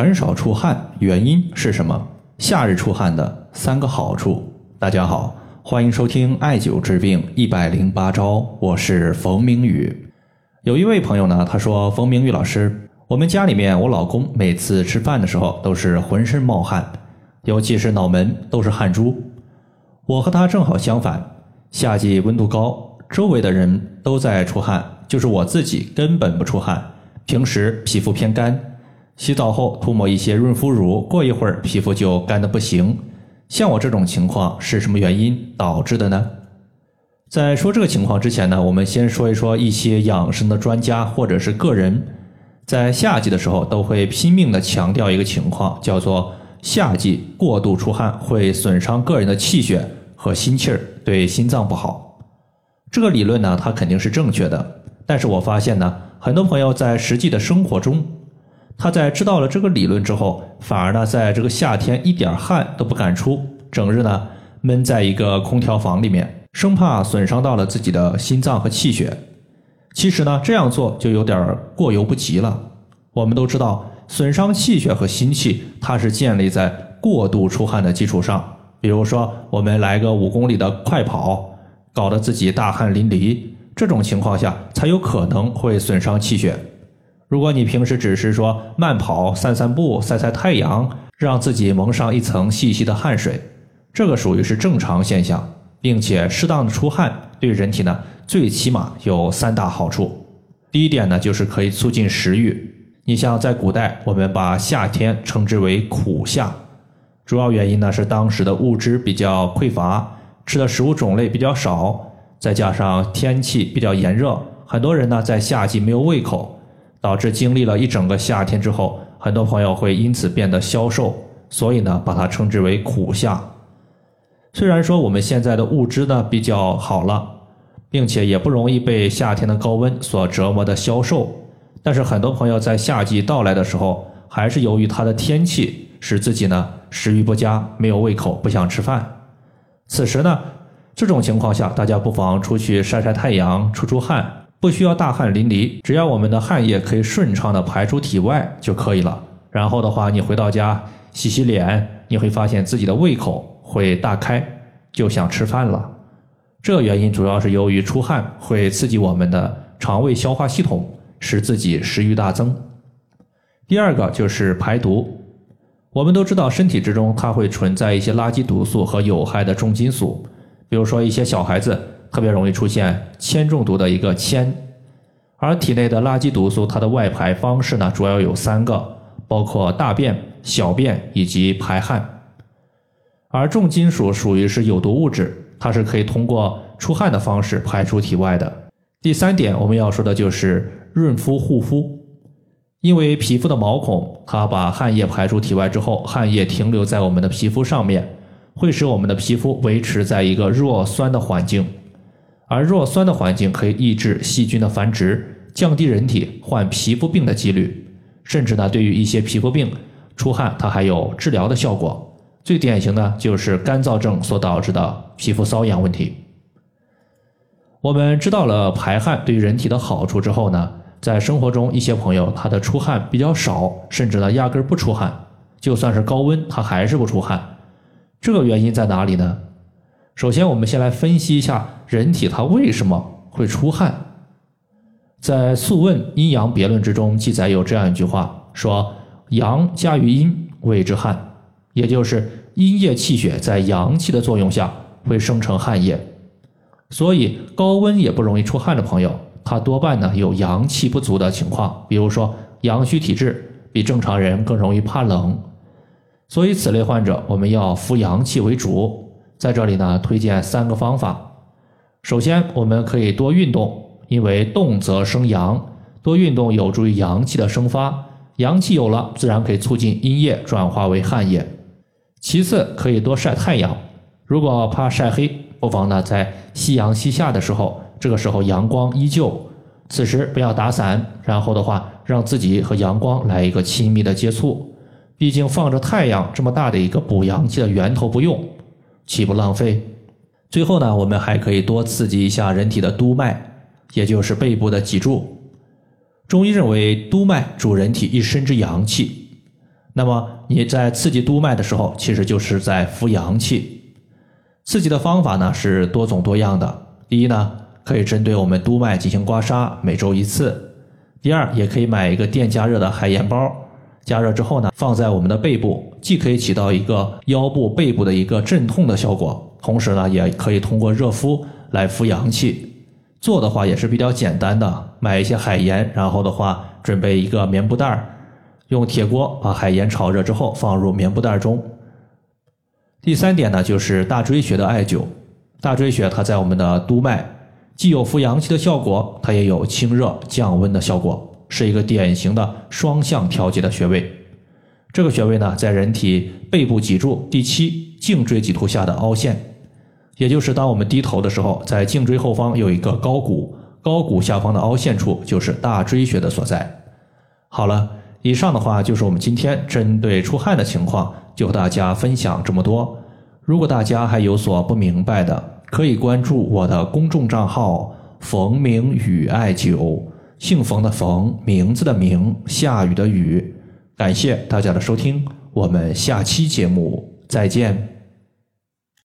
很少出汗，原因是什么？夏日出汗的三个好处。大家好，欢迎收听艾灸治病一百零八招，我是冯明宇。有一位朋友呢，他说：“冯明宇老师，我们家里面我老公每次吃饭的时候都是浑身冒汗，尤其是脑门都是汗珠。我和他正好相反，夏季温度高，周围的人都在出汗，就是我自己根本不出汗。平时皮肤偏干。”洗澡后涂抹一些润肤乳，过一会儿皮肤就干得不行。像我这种情况是什么原因导致的呢？在说这个情况之前呢，我们先说一说一些养生的专家或者是个人，在夏季的时候都会拼命的强调一个情况，叫做夏季过度出汗会损伤个人的气血和心气儿，对心脏不好。这个理论呢，它肯定是正确的，但是我发现呢，很多朋友在实际的生活中。他在知道了这个理论之后，反而呢，在这个夏天一点汗都不敢出，整日呢闷在一个空调房里面，生怕损伤到了自己的心脏和气血。其实呢，这样做就有点过犹不及了。我们都知道，损伤气血和心气，它是建立在过度出汗的基础上。比如说，我们来个五公里的快跑，搞得自己大汗淋漓，这种情况下才有可能会损伤气血。如果你平时只是说慢跑、散散步、晒晒太阳，让自己蒙上一层细细的汗水，这个属于是正常现象，并且适当的出汗对人体呢最起码有三大好处。第一点呢就是可以促进食欲。你像在古代，我们把夏天称之为苦夏，主要原因呢是当时的物质比较匮乏，吃的食物种类比较少，再加上天气比较炎热，很多人呢在夏季没有胃口。导致经历了一整个夏天之后，很多朋友会因此变得消瘦，所以呢，把它称之为苦夏。虽然说我们现在的物资呢比较好了，并且也不容易被夏天的高温所折磨的消瘦，但是很多朋友在夏季到来的时候，还是由于它的天气使自己呢食欲不佳，没有胃口，不想吃饭。此时呢，这种情况下，大家不妨出去晒晒太阳，出出汗。不需要大汗淋漓，只要我们的汗液可以顺畅的排出体外就可以了。然后的话，你回到家洗洗脸，你会发现自己的胃口会大开，就想吃饭了。这原因主要是由于出汗会刺激我们的肠胃消化系统，使自己食欲大增。第二个就是排毒。我们都知道，身体之中它会存在一些垃圾毒素和有害的重金属，比如说一些小孩子。特别容易出现铅中毒的一个铅，而体内的垃圾毒素，它的外排方式呢，主要有三个，包括大便、小便以及排汗。而重金属属于是有毒物质，它是可以通过出汗的方式排出体外的。第三点，我们要说的就是润肤护肤，因为皮肤的毛孔，它把汗液排出体外之后，汗液停留在我们的皮肤上面，会使我们的皮肤维持在一个弱酸的环境。而弱酸的环境可以抑制细菌的繁殖，降低人体患皮肤病的几率，甚至呢，对于一些皮肤病，出汗它还有治疗的效果。最典型的就是干燥症所导致的皮肤瘙痒问题。我们知道了排汗对于人体的好处之后呢，在生活中一些朋友他的出汗比较少，甚至呢压根不出汗，就算是高温他还是不出汗，这个原因在哪里呢？首先，我们先来分析一下人体它为什么会出汗。在《素问·阴阳别论》之中记载有这样一句话，说：“阳加于阴，谓之汗。”也就是阴液气血在阳气的作用下会生成汗液。所以，高温也不容易出汗的朋友，他多半呢有阳气不足的情况，比如说阳虚体质，比正常人更容易怕冷。所以，此类患者我们要扶阳气为主。在这里呢，推荐三个方法。首先，我们可以多运动，因为动则生阳，多运动有助于阳气的生发，阳气有了，自然可以促进阴液转化为汗液。其次，可以多晒太阳。如果怕晒黑，不妨呢在夕阳西下的时候，这个时候阳光依旧，此时不要打伞，然后的话，让自己和阳光来一个亲密的接触。毕竟放着太阳这么大的一个补阳气的源头不用。岂不浪费？最后呢，我们还可以多刺激一下人体的督脉，也就是背部的脊柱。中医认为，督脉主人体一身之阳气。那么你在刺激督脉的时候，其实就是在扶阳气。刺激的方法呢是多种多样的。第一呢，可以针对我们督脉进行刮痧，每周一次。第二，也可以买一个电加热的海盐包，加热之后呢，放在我们的背部，既可以起到一个腰部、背部的一个镇痛的效果，同时呢，也可以通过热敷来扶阳气。做的话也是比较简单的，买一些海盐，然后的话准备一个棉布袋儿，用铁锅把海盐炒热之后放入棉布袋中。第三点呢，就是大椎穴的艾灸。大椎穴它在我们的督脉，既有扶阳气的效果，它也有清热降温的效果，是一个典型的双向调节的穴位。这个穴位呢，在人体背部脊柱第七颈椎棘突下的凹陷。也就是当我们低头的时候，在颈椎后方有一个高骨，高骨下方的凹陷处就是大椎穴的所在。好了，以上的话就是我们今天针对出汗的情况，就和大家分享这么多。如果大家还有所不明白的，可以关注我的公众账号“冯明宇艾灸”，姓冯的冯，名字的名，下雨的雨。感谢大家的收听，我们下期节目再见。